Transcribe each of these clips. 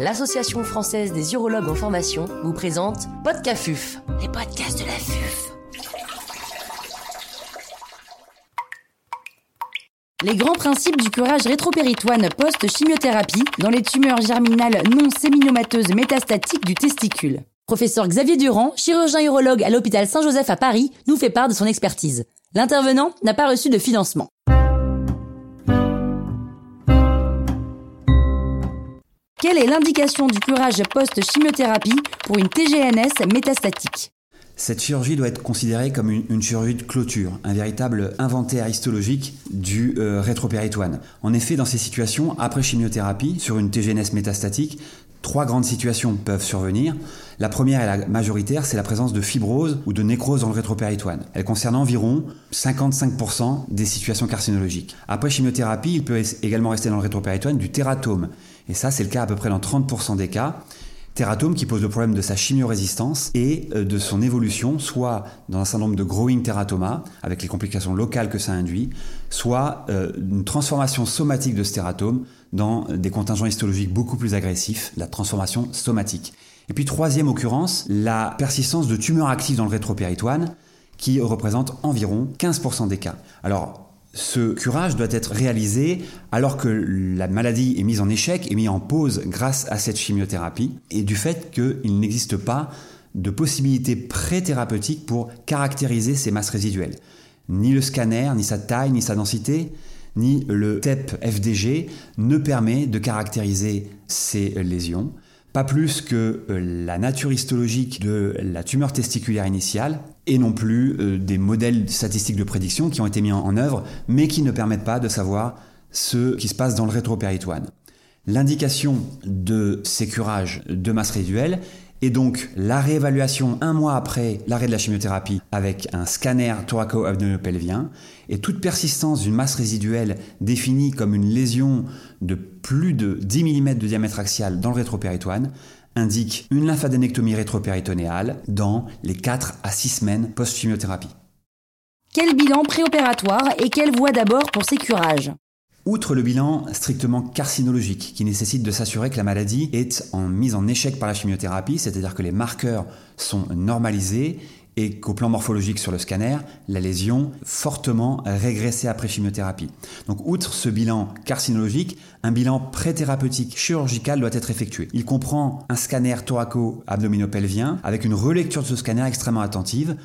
l'Association française des urologues en formation, vous présente Podcafuf, les podcasts de la FUF. Les grands principes du curage rétropéritoine post-chimiothérapie dans les tumeurs germinales non séminomateuses métastatiques du testicule. Professeur Xavier Durand, chirurgien urologue à l'hôpital Saint-Joseph à Paris, nous fait part de son expertise. L'intervenant n'a pas reçu de financement. Quelle est l'indication du curage post-chimiothérapie pour une TGNS métastatique cette chirurgie doit être considérée comme une, chirurgie de clôture, un véritable inventaire histologique du euh, rétropéritoine. En effet, dans ces situations, après chimiothérapie, sur une TGNS métastatique, trois grandes situations peuvent survenir. La première et la majoritaire, c'est la présence de fibrose ou de nécrose dans le rétropéritoine. Elle concerne environ 55% des situations carcinologiques. Après chimiothérapie, il peut également rester dans le rétropéritoine du tératome. Et ça, c'est le cas à peu près dans 30% des cas. Tératome qui pose le problème de sa chimiorésistance et euh, de son évolution, soit dans un syndrome de growing teratoma, avec les complications locales que ça induit, soit euh, une transformation somatique de ce tératome dans des contingents histologiques beaucoup plus agressifs, la transformation somatique. Et puis troisième occurrence, la persistance de tumeurs actives dans le rétropéritoine, qui représente environ 15% des cas. Alors, ce curage doit être réalisé alors que la maladie est mise en échec et mise en pause grâce à cette chimiothérapie et du fait qu'il n'existe pas de possibilité pré-thérapeutique pour caractériser ces masses résiduelles. Ni le scanner, ni sa taille, ni sa densité, ni le TEP FDG ne permet de caractériser ces lésions pas plus que euh, la nature histologique de la tumeur testiculaire initiale et non plus euh, des modèles statistiques de prédiction qui ont été mis en, œuvre, mais qui ne permettent pas de savoir ce qui se passe dans le rétropéritoine. L'indication de ces curages de masse résiduelle et donc la réévaluation un mois après l'arrêt de la chimiothérapie avec un scanner thoraco-abdominopelvien et toute persistance d'une masse résiduelle définie comme une lésion de plus de 10 mm de diamètre axial dans le rétropéritoine indique une lymphadenectomie rétropéritonéale dans les 4 à 6 semaines post-chimiothérapie. Quel bilan préopératoire et quelle voie d'abord pour ces curages? Outre le bilan strictement carcinologique, qui nécessite de s'assurer que la maladie est mise en échec par la chimiothérapie, c'est-à-dire que les marqueurs sont normalisés et qu'au plan morphologique sur le scanner, la lésion fortement régressée après chimiothérapie. Donc outre ce bilan carcinologique, un bilan pré-thérapeutique chirurgical doit être effectué. Il comprend un scanner thoraco-abdominopelvien avec une relecture de ce scanner extrêmement attentive,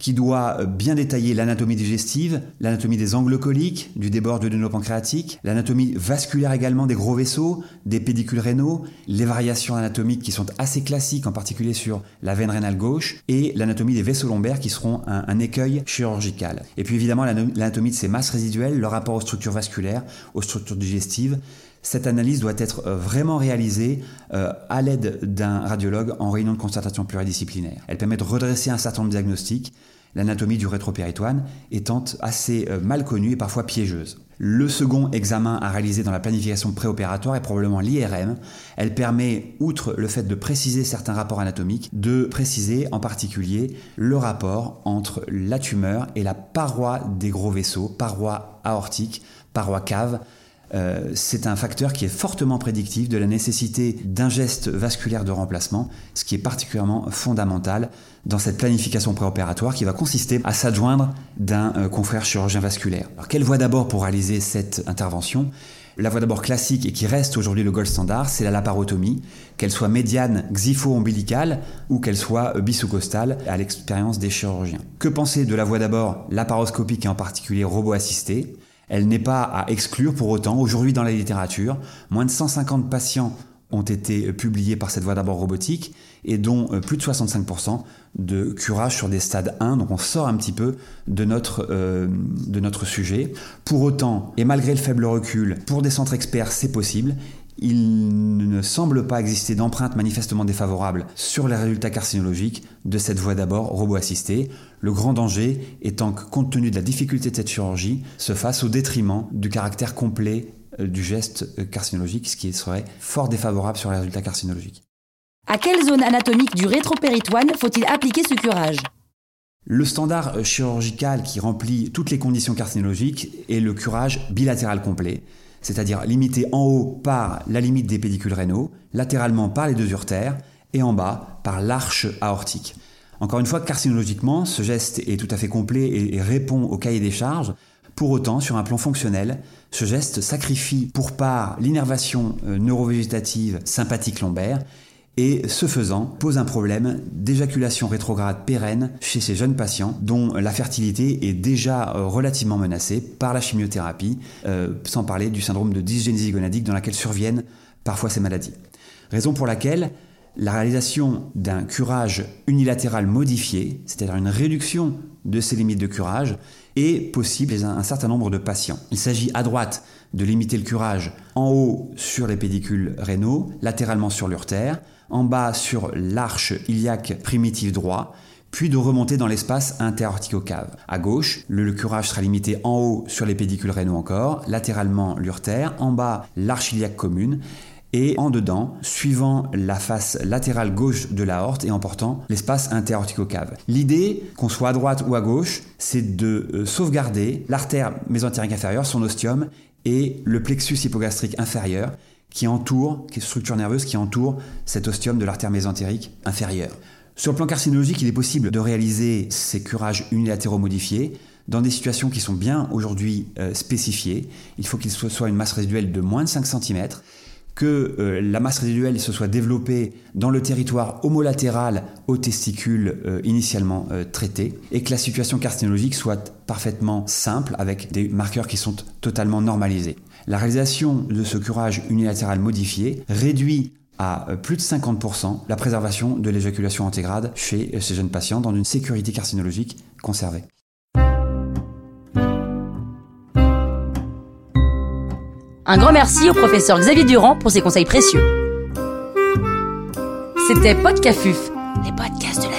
qui doit euh, bien détailler l'anatomie digestive, l'anatomie des angles coliques, du débord pancréatique, l'anatomie vasculaire également des gros vaisseaux, des pédicules rénaux, les variations anatomiques qui sont assez classiques, en particulier sur la veine rénale gauche, et l'anatomie des vaisseaux lombaires qui seront un, un écueil chirurgical. Et puis évidemment l'anatomie de ces masses résiduelles, leur rapport aux structures vasculaires, aux structures digestives, cette analyse doit être euh, vraiment réalisée euh, à l'aide d'un radiologue en réunion de constatation pluridisciplinaire. Elle permet de redresser un certain nombre de diagnostics, l'anatomie du rétropéritoine étant assez euh, mal connue et parfois piégeuse. Le second examen à réaliser dans la planification préopératoire est probablement l'IRM. Elle permet, outre le fait de préciser certains rapports anatomiques, de préciser en particulier le rapport entre la tumeur et la paroi des gros vaisseaux, paroi aortique, paroi cave, euh, c'est un facteur qui est fortement prédictif de la nécessité d'un geste vasculaire de remplacement, ce qui est particulièrement fondamental dans cette planification préopératoire qui va consister à s'adjoindre d'un euh, confrère chirurgien vasculaire. Quelle voie d'abord pour réaliser cette intervention? La voie d'abord classique et qui reste aujourd'hui le gold standard, c'est la laparotomie, qu'elle soit médiane, xipho-ombilicale ou qu'elle soit euh, bisocostale à l'expérience des chirurgiens. Que penser de la voie d'abord laparoscopique et en particulier robot-assistée elle n'est pas à exclure pour autant. Aujourd'hui, dans la littérature, moins de 150 patients ont été publiés par cette voie d'abord robotique et dont euh, plus de 65% de curage sur des stades 1. Donc on sort un petit peu de notre, euh, de notre sujet. Pour autant, et malgré le faible recul, pour des centres experts, c'est possible ne semble pas exister d'empreinte manifestement défavorable sur les résultats carcinologiques de cette voie d'abord robot-assistée, le grand danger étant que, compte tenu de la difficulté de cette chirurgie, se fasse au détriment du caractère complet euh, du geste euh, carcinologique, ce qui serait fort défavorable sur les résultats carcinologiques. À quelle zone anatomique du rétropéritoine faut-il appliquer ce curage? Le standard euh, chirurgical qui remplit toutes les conditions carcinologiques est le curage bilatéral complet c'est-à-dire limité en haut par la limite des pédicules rénaux, latéralement par les deux urtères et en bas par l'arche aortique. Encore une fois, carcinologiquement, ce geste est tout à fait complet et répond au cahier des charges. Pour autant, sur un plan fonctionnel, ce geste sacrifie pour part l'innervation euh, neurovégétative sympathique lombaire et ce faisant pose un problème d'éjaculation rétrograde pérenne chez ces jeunes patients dont la fertilité est déjà euh, relativement menacée par la chimiothérapie, euh, sans parler du syndrome de dysgénésie gonadique dans laquelle surviennent parfois ces maladies. Raison pour laquelle la réalisation d'un curage unilatéral modifié, c'est-à-dire une réduction de ces limites de curage, est possible chez un certain nombre de patients. Il s'agit à droite de limiter le curage en haut sur les pédicules rénaux, latéralement sur l'urtère, en bas sur l'arche iliaque primitive droit, puis de remonter dans l'espace interorticocave. À gauche, le, curage sera limité en haut sur les pédicules rénaux encore, latéralement l'urtère, en bas l'arche iliaque commune, et en dedans, suivant la face latérale gauche de l'aorte et en portant l'espace interorticocave. L'idée, qu'on soit à droite ou à gauche, c'est de euh, sauvegarder l'artère mésentérique inférieure, son ostium, et le plexus hypogastrique inférieur, qui entoure, qui est structure nerveuse qui entoure cet ostium de l'artère mésentérique inférieure. Sur le plan carcinologique, il est possible de réaliser ces curages unilatéraux modifiés dans des situations qui sont bien aujourd'hui euh, spécifiées. Il faut qu'il soit une masse résiduelle de moins de 5 cm, que euh, la masse résiduelle se soit développée dans le territoire homolatéral aux testicules euh, initialement traités, et que la situation carcinologique soit parfaitement simple avec des marqueurs qui sont totalement normalisés. La réalisation de ce curage unilatéral modifié réduit à euh, plus de 50% la préservation de l'éjaculation antégrade chez euh, ces jeunes patients dans une sécurité carcinologique conservée. Un grand merci au professeur Xavier Durand pour ses conseils précieux. C'était Podcafuf, les podcasts de